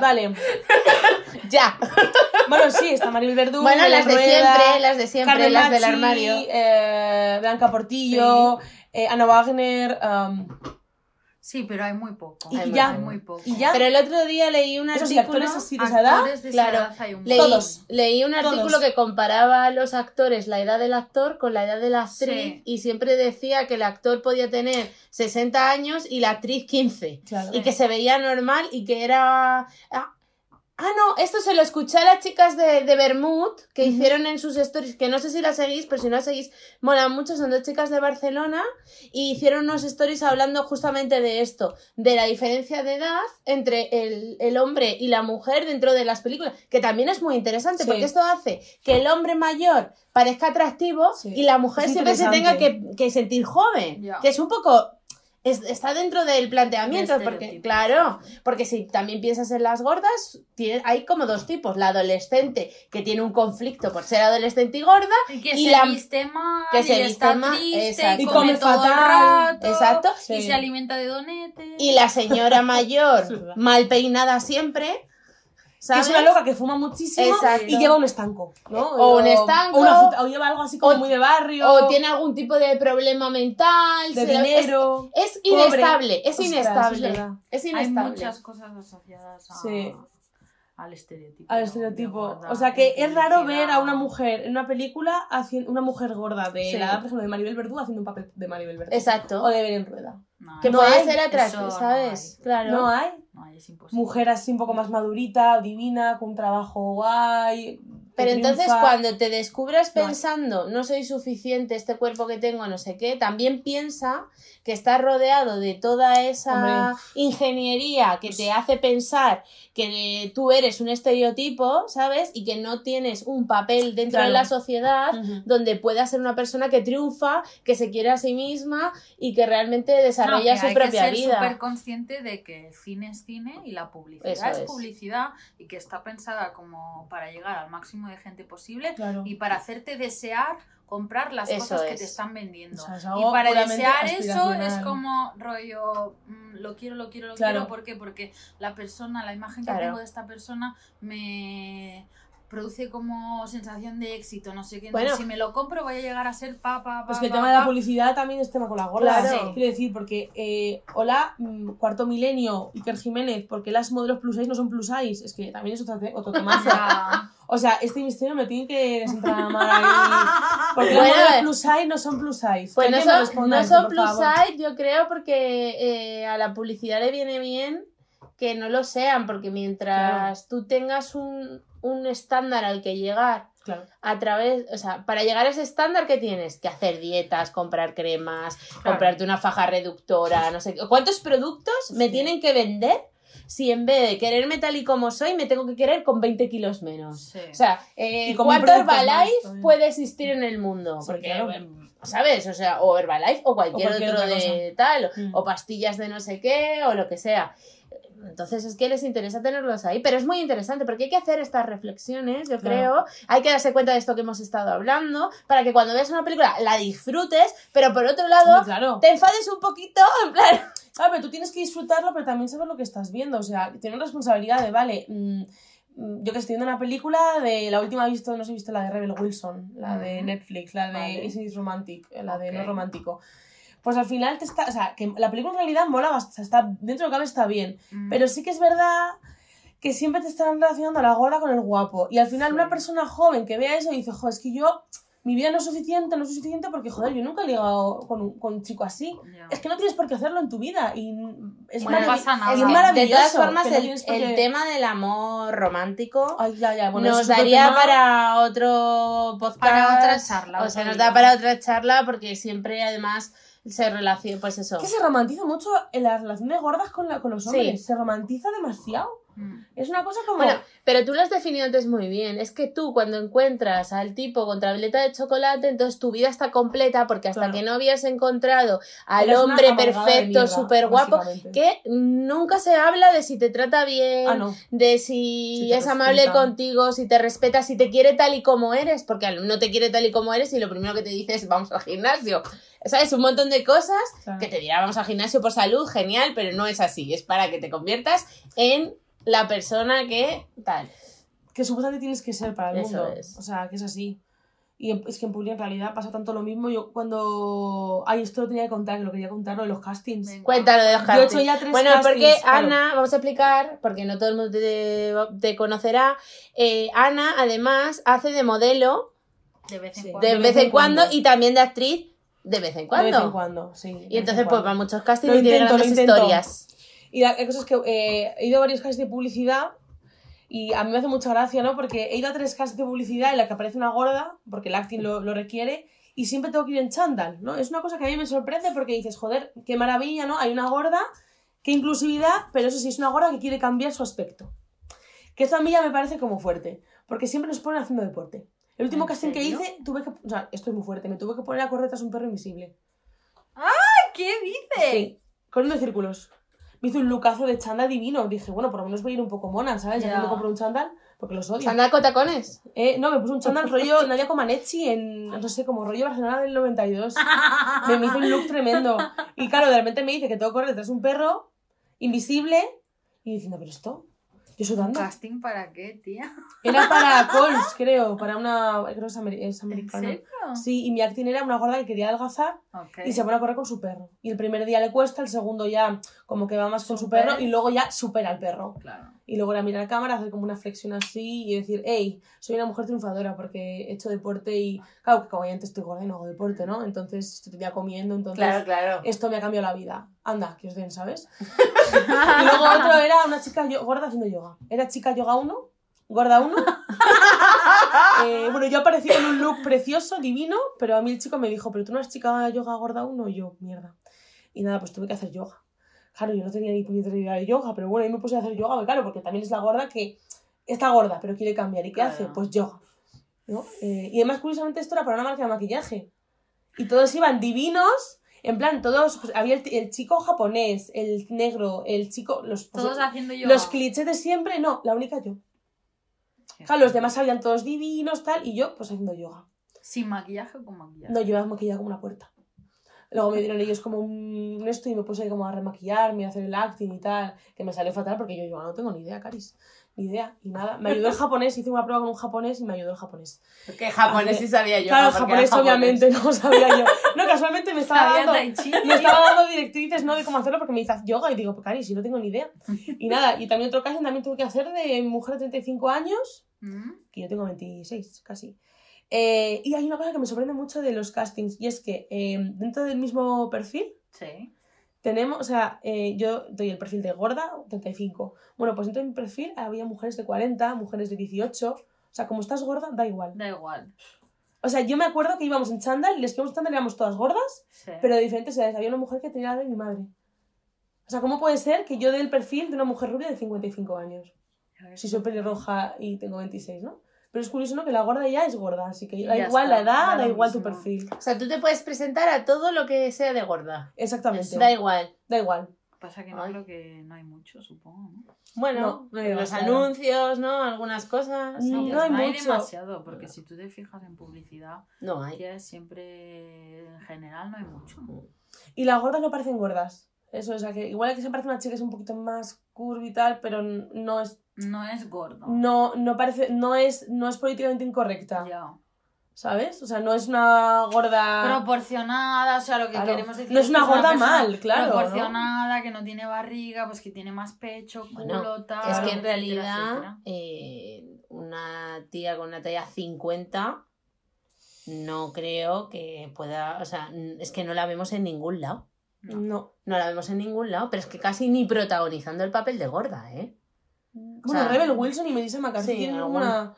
vale.
Ya.
Bueno, sí, está Maribel Verdú.
Bueno, las de
Rueda,
siempre, las de siempre,
Carmen
las del armario.
eh, Blanca Portillo, eh, Ana Wagner. um,
Sí, pero hay muy poco.
Y
hay
ya.
muy poco.
y ya.
Pero el otro día leí un artículo...
actores así de esa edad.
Esa
claro,
edad hay un
Leí.
Todos.
leí un
Todos.
artículo que comparaba a los actores, la edad del actor con la edad de la actriz,
Sí.
y siempre decía que el actor podía tener 60 años y la actriz 15.
Claro.
Y que se veía normal y que era... Ah, ah, no, esto se lo escuché a las chicas de, de Bermud que hicieron en sus stories, que no sé si las seguís, pero si no las seguís, molan mucho, son dos chicas de Barcelona y hicieron unos stories hablando justamente de esto, de la diferencia de edad entre el, el hombre y la mujer dentro de las películas, que también es muy interesante,
Sí.
porque esto hace que el hombre mayor parezca atractivo
Sí.
y la mujer siempre se tenga que, que sentir joven, que es un poco... es- está dentro del planteamiento,
De
porque, claro, porque si también piensas en las gordas, tiene- hay como dos tipos. La adolescente que tiene un conflicto por ser adolescente y gorda,
Y que
y
se
la-
viste mal,
que se
y
viste
está
mal,
triste,
exacto.
y come,
fatal.
rato,
Exacto.
y se alimenta de donetes.
y la señora mayor mal peinada siempre,
Es una loca que fuma muchísimo
Exacto.
y lleva un estanco, ¿no?
O un estanco.
O, una fruta- o lleva algo así como
O-
muy de barrio.
O tiene algún tipo de problema mental,
de
es-
dinero.
Es, inestable, es
Ostras,
inestable.
es
Hay muchas cosas asociadas a-
Sí.
al estereotipo.
Al
de
estereotipo.
gorda,
O sea que es raro ver a una mujer en una película haciendo una mujer gorda de
Sí.
la edad, por ejemplo, de Maribel Verdú haciendo un papel de Maribel Verdú.
Exacto.
O de Belén Rueda.
No,
Que
No
puede
hay,
ser atractivo,
no
¿sabes?
hay.
Claro.
No hay.
no hay, es imposible.
Mujer así un poco más madurita, divina, con un trabajo guay.
Pero entonces
triunfa.
cuando te descubras
No
pensando, no soy suficiente, este cuerpo que tengo, no sé qué, también piensa que estás rodeado de toda esa
Hombre.
ingeniería que te hace pensar que tú eres un estereotipo, ¿sabes? Y que no tienes un papel dentro de
Claro.
la sociedad
Ujú.
donde puedas ser una persona que triunfa, que se quiere a sí misma y que realmente
No,
desarrolla
que
su propia
que ser
vida.
súper consciente de que el cine es cine y la publicidad es,
es.
publicidad y que está pensada como para llegar al máximo de gente posible
Claro.
y para hacerte desear comprar las
Eso
cosas que te están vendiendo.
O sea, es
y para desear eso es como rollo, mm, lo quiero, lo quiero, lo
Claro.
quiero. ¿Por qué? Porque la persona, la imagen que
Claro.
tengo de esta persona me produce como sensación de éxito, no sé qué.
Bueno.
Si me lo compro voy a llegar a ser pa, pa, pa,
Pues que el
pa,
tema de la
pa.
publicidad también es tema con la gorda.
Claro.
Quiero decir, porque, eh, hola, mm, cuarto milenio, Iker Jiménez, porque las modelos plus size no son plus size? Es que también es otro, otro temazo. O sea, este misterio me tiene que desentramar ahí. Porque
Bueno,
las modelos
eh.
plus size no son plus size.
Pues
Que
no son, no plus
favor.
size, yo creo, porque eh, a la publicidad le viene bien que no lo sean, porque mientras tú tengas un, un estándar al que llegar
Claro.
a través, o sea, para llegar a ese estándar que tienes que hacer dietas, comprar cremas, comprarte una faja reductora, no sé qué. ¿Cuántos productos me tienen que vender si en vez de quererme tal y como soy, me tengo que querer con 20 kilos menos?
Sí.
O sea, eh, ¿cuánto Herbalife puede existir en el mundo?
Sí,
Porque, ¿sabes? O sea, o Herbalife o cualquier,
O cualquier
otro de tal,
Mm.
o pastillas de no sé qué, o lo que sea. Entonces es que les interesa tenerlos ahí, pero es muy interesante porque hay que hacer estas reflexiones, yo
Claro.
creo, hay que darse cuenta de esto que hemos estado hablando, para que cuando veas una película la disfrutes, pero por otro lado
claro.
te enfades un poquito, en plan,
Claro, pero tú tienes que disfrutarlo, pero también saber lo que estás viendo. O sea, tener responsabilidad de, vale, mm, mm, yo que estoy viendo una película de la última he visto, no sé, he visto la de Rebel Wilson, la de. Netflix, la de
Vale.
Is It Romantic, la de. No Romántico. Pues al final te está, o sea, que la película en realidad mola bastante, está, dentro de lo que está bien,
Mm.
pero sí que es verdad que siempre te están relacionando a la gorda con el guapo. Y al final
Sí.
una persona joven que vea eso y dice, joder, es que yo, mi vida no es suficiente, no es suficiente porque, joder, yo nunca he ligado con un, con un chico así. Es que no tienes por qué hacerlo en tu vida y es,
Bueno,
marav-
pasa nada.
es maravilloso.
de todas formas,
no
el,
tienes por
el tema del amor romántico
Ay, ya, ya, bueno,
nos daría
tema.
para otro podcast.
Para otra charla,
O sea, nos da para otra charla porque siempre, además, se relaciona, pues eso.
Es que se romantiza mucho en la relación de gordas con, la, con los
Sí.
hombres. Se romantiza demasiado.
Mm.
Es una cosa como...
Bueno, pero tú lo has definido antes muy bien. Es que tú cuando encuentras al tipo con tableta de chocolate, entonces tu vida está completa porque hasta
Claro.
que no habías encontrado al
eres
hombre perfecto, súper guapo, que nunca se habla de si te trata bien,
Ah, no.
de si, es amable contigo, si te respeta, si te quiere tal y como eres, porque no te quiere tal y como eres y lo primero que te dice es vamos al gimnasio. ¿Sabes? Un montón de cosas
Claro.
que te dirá vamos al gimnasio por salud, genial, pero no es así. Es para que te conviertas en la persona que tal.
Que supuestamente tienes que ser para el
Eso
mundo.
es.
O sea, que es así. Y es que en Publi en realidad pasa tanto lo mismo. Yo cuando... Ay, esto lo tenía que contar, que lo quería contar, lo de los castings.
Venga.
Cuéntalo de los
Yo he
castings.
hecho ya tres
Bueno,
castings,
porque
claro.
Ana, vamos a explicar, porque no todo el mundo te, te conocerá, eh, Ana además hace de modelo
De vez en
Sí.
cuando.
de vez en cuando y también de actriz de vez en
De
cuando.
vez en cuando, sí. de
Y
en
entonces pues
cuando.
va a muchos castings
Lo
y tiene
intento, lo
grandes historias.
Y la, la cosa es que eh, he ido a varios castings de publicidad y a mí me hace mucha gracia, ¿no? Porque he ido a tres castings de publicidad en la que aparece una gorda, porque el acting lo, lo requiere, y siempre tengo que ir en chándal, ¿no? Es una cosa que a mí me sorprende porque dices, joder, qué maravilla, ¿no? Hay una gorda, qué inclusividad, pero eso sí, es una gorda que quiere cambiar su aspecto. Que esto a mí ya me parece como fuerte, porque siempre nos ponen haciendo deporte. El último
¿En
casting que hice, tuve que... O sea, esto es muy fuerte, me tuve que poner a correr tras un perro invisible.
¿Qué dices?
Sí, corriendo en círculos. Me hizo un lookazo de chándal divino. Dije, bueno, por lo menos voy a ir un poco mona, ¿sabes? Ya
Ya.
que me compro un chándal, porque los odio.
¿Anda con tacones?
Eh, no, me puse un chándal rollo Nadia Comaneci en, no sé, como rollo Barcelona del 92. Me, me hizo un look tremendo. Y claro, de repente me dice que tengo que correr detrás de un perro invisible y diciendo, ¿pero esto? Yo
¿Un
sudando.
casting para qué, tía?
Era para Coles, creo, para una... Creo que es, es
¿En
americano.
serio?
Sí, y mi acting era una gorda que quería adelgazar y se pone a correr con su perro. Y el primer día le cuesta, el segundo ya como que va más con su perro y luego ya supera al perro.
Claro.
Y luego era mirar a cámara, hacer como una flexión así y decir, hey, soy una mujer triunfadora porque he hecho deporte y, claro, que como ya antes estoy gorda y no hago deporte, ¿no? Entonces estoy ya comiendo, entonces
claro.
esto me ha cambiado la vida. Anda, que os den, ¿sabes? y luego otro era una chica gorda haciendo yoga. Era chica yoga 1, gorda 1. Eh, bueno, yo aparecí con un look precioso, divino, pero a mí el chico me dijo, pero tú no eres chica yoga gorda 1 y yo, mierda. Y nada, pues tuve que hacer yoga. Claro, yo no tenía ni puñetera idea de yoga, pero bueno, ahí me puse a hacer yoga, claro, porque también es la gorda que está gorda, pero quiere cambiar. ¿Y qué
Claro.
hace? Pues yoga. ¿no? Eh, y además, curiosamente, esto era para una marca de maquillaje. Y todos iban divinos, en plan, todos, pues, había el, el chico japonés, el negro, el chico, los, pues,
Todos haciendo yoga.
los clichés de siempre, no, la única yo. Claro, los demás salían todos divinos, tal, y yo, pues haciendo yoga.
¿Sin maquillaje o con maquillaje?
No, llevaba maquillada como una puerta. Luego me dieron ellos como un esto y me puse ahí como a remaquillarme, a hacer el acting y tal, que me salió fatal porque yo, yo no tengo ni idea, Caris. Ni idea. Y nada. Me ayudó el japonés, hice una prueba con un japonés y me ayudó el japonés.
Porque japonés sí sabía yo.
Claro,
era
japonés obviamente no sabía yo. No, casualmente me estaba dando, me estaba dando directrices ¿no? de cómo hacerlo porque me dice yoga y digo, pues Caris, si no tengo ni idea. Y nada, y también otro caso también tuve que hacer de mujer de 35 años
Mm.
que yo tengo 26 casi. Eh, y hay una cosa que me sorprende mucho de los castings y es que eh, dentro del mismo perfil
Sí.
tenemos, o sea, eh, yo doy el perfil de gorda, 35. Bueno, pues dentro de mi perfil había mujeres de 40, mujeres de 18. O sea, como estás gorda, da igual.
Da igual.
O sea, yo me acuerdo que íbamos en chándal y les que íbamos en chándal éramos todas gordas,
Sí.
pero de diferentes edades. Había una mujer que tenía la de mi madre. O sea, ¿cómo puede ser que yo dé el perfil de una mujer rubia de 55 años? Si soy pelirroja y tengo 26, ¿no? Pero es curioso, ¿no? Que la gorda ya es gorda, así que da
Ya
igual
está,
la edad,
da
igual tu perfil.
O sea, tú te puedes presentar a todo lo que sea de gorda.
Exactamente.
Da igual.
Da igual.
Pasa que no
Ay.
creo que no hay mucho, supongo, ¿no?
Bueno,
No, no hay
los anuncios, ¿no? Algunas cosas.
No,
sí.
no hay
no hay
mucho.
demasiado, porque si tú te fijas en publicidad,
No hay.
que siempre en general no hay mucho.
Y las gordas no parecen gordas. Eso, o sea, que igual que se parece una chica que es un poquito más curvy y tal, pero no es,
No es gordo.
no, no parece, no es, no es políticamente incorrecta,
Ya.
¿sabes? O sea, no es una gorda...
Proporcionada, o sea, lo que
Claro.
queremos decir
No es una gorda mal, claro, ¿no?
Proporcionada, que no tiene barriga, pues que tiene más pecho,
Bueno,
culo, tal.
Es que en realidad
etcétera.
eh, una tía con una talla 50 no creo que pueda, o sea, es que no la vemos en ningún lado.
No.
No.
No la vemos en ningún lado, pero es que casi ni protagonizando el papel de gorda, ¿eh?
Bueno,
sea,
Rebel Wilson y Melissa McCarthy
sí,
tienen
alguna-
una...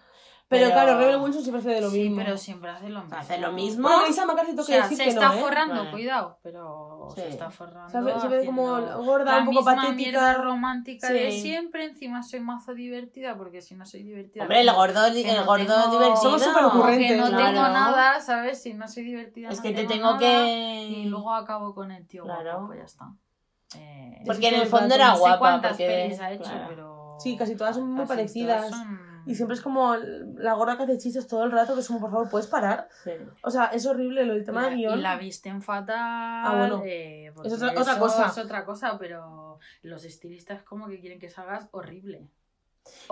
Pero,
pero-
claro, Rebel Wilson siempre hace de lo
Sí,
mismo.
pero siempre hace lo mismo.
Hace lo mismo.
Bueno, Melissa McCarthy tengo
O
que
sea,
decir
se
que
está
no, ¿eh?
forrando,
Vale.
cuidado, pero se
Sí.
está forrando.
Se ve, se ve como gorda, un poco patética.
mierda romántica de
Sí.
siempre, encima soy mazo divertida, porque si no soy divertida...
Hombre, el gordo, el
no
gordo
tengo-
divertido.
Somos súper ocurrentes,
que no
claro.
tengo nada, ¿sabes? Si no soy divertida
Es
no
que te
tengo nada,
que...
Y luego acabo con el tío
Claro.
guapo, pues ya está. Eh,
Porque en el fondo era
no sé
guapa.
cuántas
porque...
pelis ha hecho,
claro.
pero...
Sí, casi todas son muy
casi
parecidas.
son-
Y siempre es como la gorda que hace chistes todo el rato, que es como, por favor, ¿puedes parar?
Sí.
O sea, es horrible lo del tema de
y,
guion.
la visten fatal.
Ah, bueno.
eh,
Es otra- cosa.
Es otra cosa, pero los estilistas como que quieren que salgas horrible.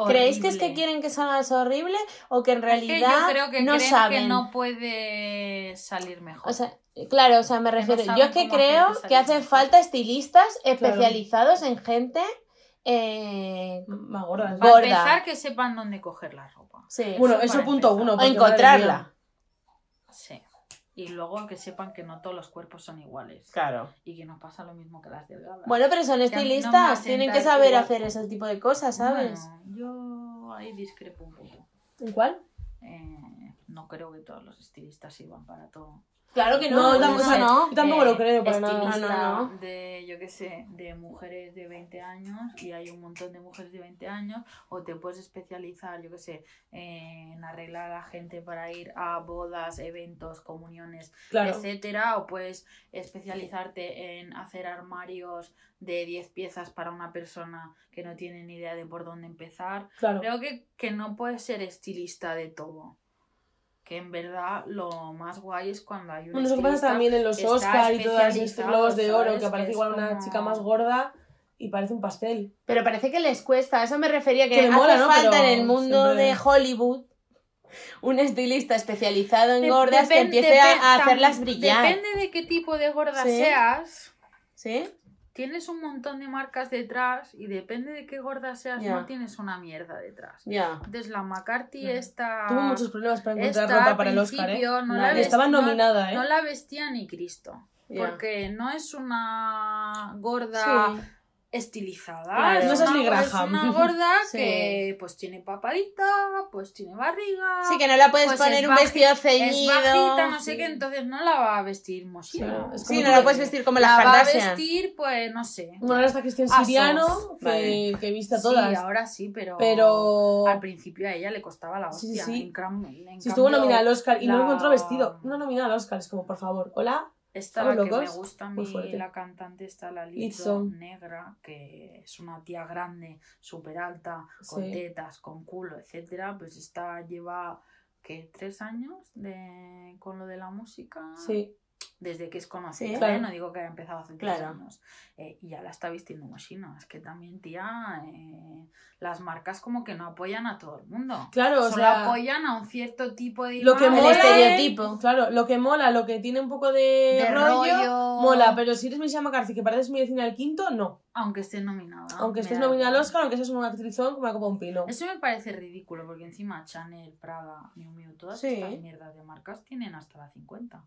¿Creéis que es que quieren que salgas horrible o que en
Es que
realidad
yo creo que
no
creen
saben?
que no puede salir mejor.
O sea, claro, o sea, me
no
refiero.
saben
Yo es que creo que hacen falta estilistas especializados en gente eh,
Más gorda.
Para
gorda.
empezar, que sepan dónde coger la ropa.
sí.
Bueno,
Eso
eso punto
empezar.
uno.
o encontrarla.
Sí. Y luego que sepan que no todos los cuerpos son iguales.
Claro.
Y que no pasa lo mismo que las delgadas.
Bueno, pero son
no
estilistas, tienen que saber
igual.
hacer ese tipo de cosas, ¿sabes?
Bueno, yo ahí discrepo un poco.
¿En cuál?
Eh, no creo que todos los estilistas sirvan para todo.
Claro que
No,
no,
tampoco,
eso no.
yo tampoco
Eh,
lo creo para nada.
estilista
No, no,
de, yo qué sé, de mujeres de 20 años y hay un montón de mujeres de 20 años o te puedes especializar, yo qué sé, en arreglar a la gente para ir a bodas, eventos, comuniones,
Claro.
etcétera, o puedes especializarte en hacer armarios de 10 piezas para una persona que no tiene ni idea de por dónde empezar.
Claro.
Creo que, que no puedes ser estilista de todo. Que en verdad lo más guay es cuando hay un
Bueno, eso que pasa también en los Oscar y todas estos globos de oro,
¿sabes?
que aparece
Que
igual una
como-
chica más gorda y parece un pastel.
Pero parece que les cuesta, a eso me refería, que,
Que
hace
mola, ¿no?
falta
Pero
en el mundo
siempre-
de Hollywood un estilista especializado en
De-
gordas que empiece a, hacerlas brillar.
Depende de qué tipo de gorda
Sí.
seas.
¿Sí?
Tienes un montón de marcas detrás y depende de qué gorda seas, no tienes una mierda detrás.
Ya.
Entonces la McCarthy
Mm.
está...
Tuvo muchos problemas para encontrar
esta
ropa para el Oscar, ¿eh?
no la
estaba
no-
nominada, ¿eh?
No la vestía ni Cristo. Porque no es una gorda
Sí.
Estilizada.
Claro.
No
es,
es
una,
Ashley Graham.
es una gorda
Sí.
que pues tiene papadita, pues tiene barriga.
Sí, que no la puedes
pues
poner
es
un
baji-
vestido
Es
ceñido.
bajita, no sé
Sí.
qué, entonces no la va a vestir
es
Sí, no la puedes vestir como
la
las
va a vestir, pues no sé.
Bueno, ahora está Cristian. Siriano, que,
Vale.
que viste a
Sí,
todas.
ahora sí, pero,
Pero
al principio a ella le costaba la
Sí,
hostia.
sí, sí.
En en
si estuvo nominada al Oscar y no
la-
encontró vestido, no nominada al Oscar, es como, por favor, hola,
Esta
¿Estamos
la que me gusta a mí, la cantante está la
Lizzo.
Negra, que es una tía grande, súper alta, con
Sí.
tetas, con culo, etcétera, pues esta lleva, ¿qué? ¿Tres años de, con lo de la música?
sí.
Desde que es conocida,
Sí.
¿eh? No digo que haya empezado hace tres
Claro.
años. Eh, y ya la está vistiendo Moschino. Es que también, tía, eh, las marcas como que no apoyan a todo el mundo.
Claro, o
Solo
sea,
apoyan a un cierto tipo de
lo que
imagen,
El
mola
estereotipo.
Claro, lo que mola, lo que tiene un poco de,
de
rollo,
rollo,
mola, pero si eres Melissa McCarthy, que pareces mi vecina del quinto, no.
aunque esté nominada.
Aunque estés
da
nominada al. Oscar, aunque seas una actrizón como copa un pino.
Eso me parece ridículo, porque encima Chanel, Prada, Miu Miu, todas
Sí.
estas mierdas de marcas tienen hasta la 50.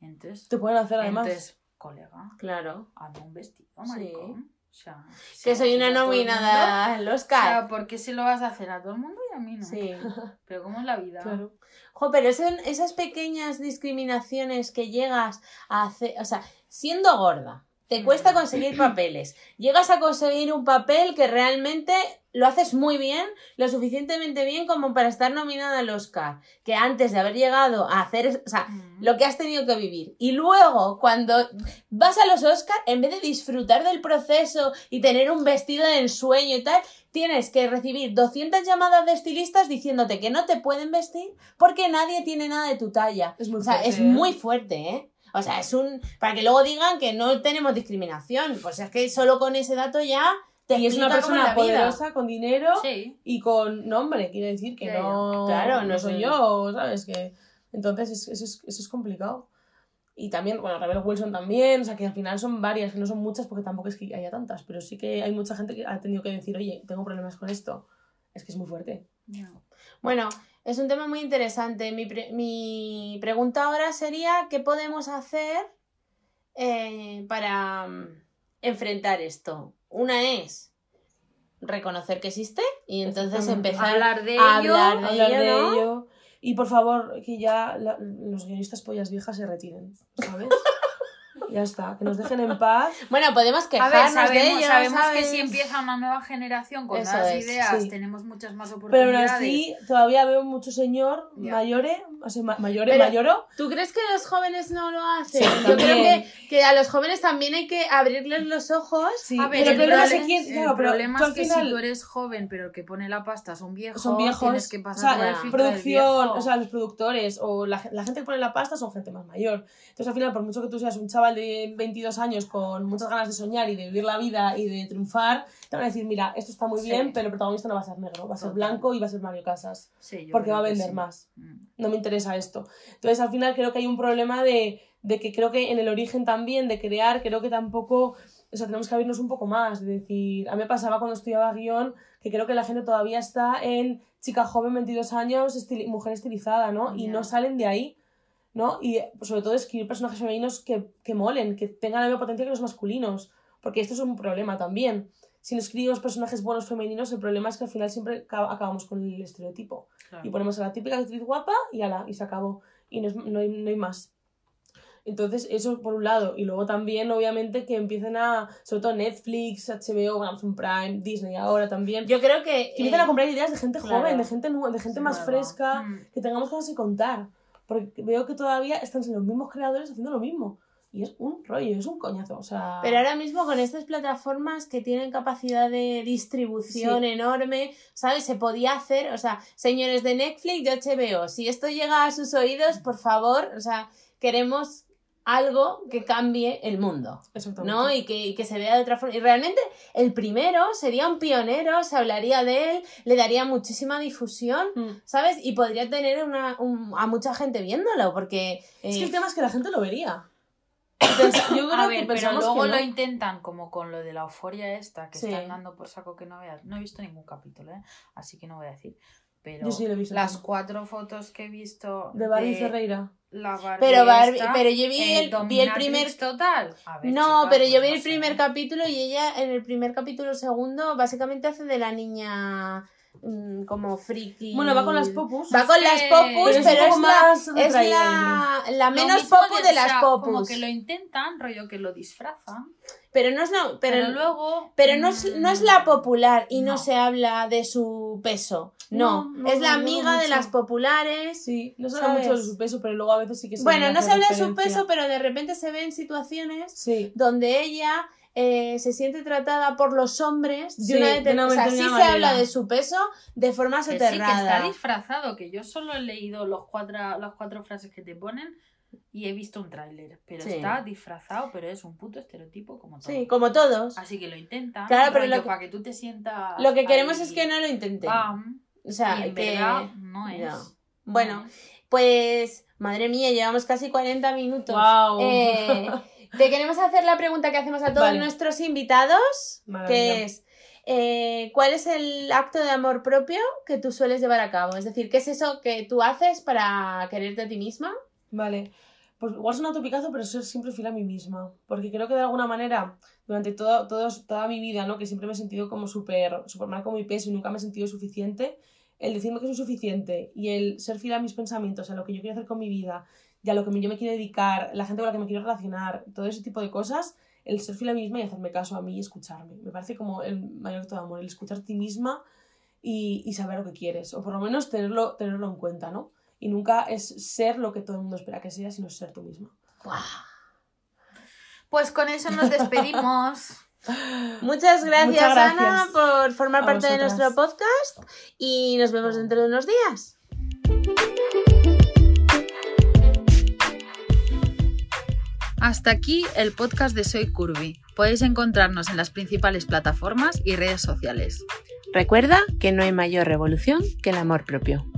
Entonces,
Te pueden hacer además.
entonces colega,
Claro.
hazme un vestido,
Sí.
maricón. O sea,
Que soy una nominada al
O
Oscar.
sea, ¿por qué se lo vas a hacer a todo el mundo y a mí no?
Sí.
Pero ¿cómo es la vida?
Claro.
Jo, pero son esas pequeñas discriminaciones que llegas a hacer, o sea, siendo gorda, te
Mm.
cuesta conseguir papeles. Llegas a conseguir un papel que realmente lo haces muy bien, lo suficientemente bien como para estar nominada al Oscar, que antes de haber llegado a hacer, o sea,
Mm.
lo que has tenido que vivir. Y luego, cuando vas a los Oscar, en vez de disfrutar del proceso y tener un vestido de ensueño y tal, tienes que recibir 200 llamadas de estilistas diciéndote que no te pueden vestir porque nadie tiene nada de tu talla.
Es muy
o sea, es
¿eh?
muy fuerte, ¿eh? O sea, es un... Para que luego digan que no tenemos discriminación. Pues es que solo con ese dato ya te
Y es una persona poderosa, con dinero
Sí.
y con nombre, quiere decir que
Claro.
no,
Claro, no
soy yo, ¿sabes? Que, entonces es- eso es, eso es complicado. Y también, bueno, Rebel Wilson también, o sea que al final son varias, que no son muchas porque tampoco es que haya tantas, pero sí que hay mucha gente que ha tenido que decir, oye, tengo problemas con esto. Es que es muy fuerte.
No.
Bueno, es un tema muy interesante. Mi, pre- mi pregunta ahora sería, ¿qué podemos hacer eh, para mm, enfrentar esto? Una es reconocer que existe y entonces empezar
Hablar de
a
ello.
hablar de
Hablar
ello,
de
¿no?
ello. Y por favor, que ya la- los guionistas pollas viejas se retiren, ¿sabes? ya está, que nos dejen en paz.
Bueno, podemos
A ver,
quejarnos de
sabemos,
ello,
sabemos que
¿sabes?
si empieza una nueva generación con
Eso
nuevas
es,
ideas,
sí.
tenemos muchas más
Pero aún
oportunidades.
así, todavía veo mucho señor
Ya.
mayore, o sea, ma- mayore,
Pero-
mayoro.
¿Tú crees que los jóvenes no lo hacen?
Sí,
Yo creo
también.
que, que a los jóvenes también hay que abrirles los ojos.
Sí,
A ver,
pero
el,
el problema es que quién-
el
claro, pero
problema es que
final-
si tú eres joven, pero el que pone la pasta son viejos,
son viejos,
tienes que
o
pasar por el
sea,
filtro del
producción,
viejo.
o sea, los productores o la, la gente que pone la pasta son gente más mayor. Entonces, al final, por mucho que tú seas un chaval de 22 años con muchas ganas de soñar y de vivir la vida y de triunfar, te van a decir, mira, esto está muy
Sí.
bien, pero el protagonista no va a ser negro, va a ser
Total.
blanco y va a ser Mario Casas,
Sí, yo
porque va a vender
sí.
más.
Mm.
No me interesa esto. Entonces, al final, creo que hay un problema de, de que creo que en el origen también de crear, creo que tampoco, o sea, tenemos que abrirnos un poco más, de decir, a mí me pasaba cuando estudiaba guion, que creo que la gente todavía está en chica joven, 22 años, mujer estilizada, ¿no? Y no salen de ahí, ¿no? Y eh, sobre todo escribir personajes femeninos que, que molen, que tengan la misma potencia que los masculinos, porque esto es un problema también. Si no escribimos personajes buenos femeninos, el problema es que al final siempre ca- acabamos con el estereotipo
Claro.
y ponemos a la típica actriz guapa y, ala, y se acabó. Y no, es- no, hay, no hay más. Entonces, eso por un lado. Y luego también, obviamente, que empiecen a, sobre todo Netflix, HBO, Amazon Prime, Disney ahora también,
Yo creo que...
que empiecen
eh,
a comprar ideas de gente
claro.
joven, de gente, de gente más fresca,
Mm.
que tengamos cosas que contar. Porque veo que todavía están siendo los mismos creadores haciendo lo mismo. Y es un rollo, es un coñazo. O sea,
Pero ahora mismo con estas plataformas que tienen capacidad de distribución
Sí.
enorme, ¿sabes? Se podía hacer, o sea, señores de Netflix, de HBO, si esto llega a sus oídos, por favor, o sea, queremos algo que cambie el mundo. ¿no? Y que, y que se vea de otra forma. Y realmente el primero sería un pionero, se hablaría de él, le daría muchísima difusión,
Mm.
¿sabes? Y podría tener una, un- a mucha gente viéndolo, porque...
Es que
eh,
el tema es que la gente lo vería. Yo creo
A
que
ver, pero luego
que no.
lo intentan como con lo de la euforia esta, que
Sí.
están dando por saco que no veas. No he visto ningún capítulo, ¿eh? Así que no voy a decir. Pero
Yo sí lo he visto.
las cuatro fotos que he visto
De Barbie Ferreira.
la Barbie
Pero Barbie,
esta,
pero yo vi
eh,
el, vi el primer
total. A ver,
No, pero yo
pues
vi el primer capítulo y ella en el primer capítulo segundo básicamente hace de la niña mm, como friki.
Bueno, va con las popus.
Va con las popus,
Pero es
pero
un
es,
poco
la,
más
es la, la menos popu de
o
las
sea,
popus.
Como que lo intentan, rollo que lo disfrazan.
Pero no es la, pero,
Pero, luego.
pero no es, no es la
mm,
popular y no.
no.
se habla de su peso. No, es la amiga de las populares.
Sí, no se habla mucho de su peso, pero luego a veces sí que se
bueno, no se habla de su peso, pero de repente se ven situaciones
Sí.
donde ella eh, se siente tratada por los hombres de
Sí,
una
de
determinada O sea, sí se habla de su peso de forma
Que sí, que está
soterrada.
disfrazado, que yo solo he leído los cuatro, las cuatro frases que te ponen y he visto un tráiler, pero
Sí.
está disfrazado, pero es un puto estereotipo como todo.
Sí, como todos.
Así que lo intenta.
Claro, pero lo que-
para que tú te sientas.
Lo que queremos
ahí,
es que no lo intenten.
pam,
O sea,
y en
que...
verdad no es.
no. Bueno,
No es.
pues, madre mía, llevamos casi 40 minutos. Eh, te queremos hacer la pregunta que hacemos a todos
Vale.
nuestros invitados,
Maravilla.
que es, eh, ¿cuál es el acto de amor propio que tú sueles llevar a cabo? Es decir, ¿qué es eso que tú haces para quererte a ti misma?
Vale. Pues igual es un topicazo, pero ser siempre fiel a mí misma. Porque creo que de alguna manera, durante todo, todos- toda mi vida, ¿no? Que siempre me he sentido como súper súper mal con mi peso y nunca me he sentido suficiente. El decirme que soy suficiente y el ser fiel a mis pensamientos, a lo que yo quiero hacer con mi vida y a lo que yo me quiero dedicar, la gente con la que me quiero relacionar, todo ese tipo de cosas, el ser fiel a mí misma y hacerme caso a mí y escucharme. Me parece como el mayor acto de amor, el escuchar a ti misma y, y saber lo que quieres, o por lo menos tenerlo, tenerlo en cuenta, ¿no? Y nunca es ser lo que todo el mundo espera que seas, sino ser tú misma.
Pues con eso nos despedimos.
Muchas gracias,
Muchas gracias
Ana, por formar
a
parte de nuestro podcast y nos vemos dentro de unos días.
Hasta aquí el podcast de Soy Curvy. Podéis encontrarnos en las principales plataformas y redes sociales.
Recuerda que no hay mayor revolución que el amor propio.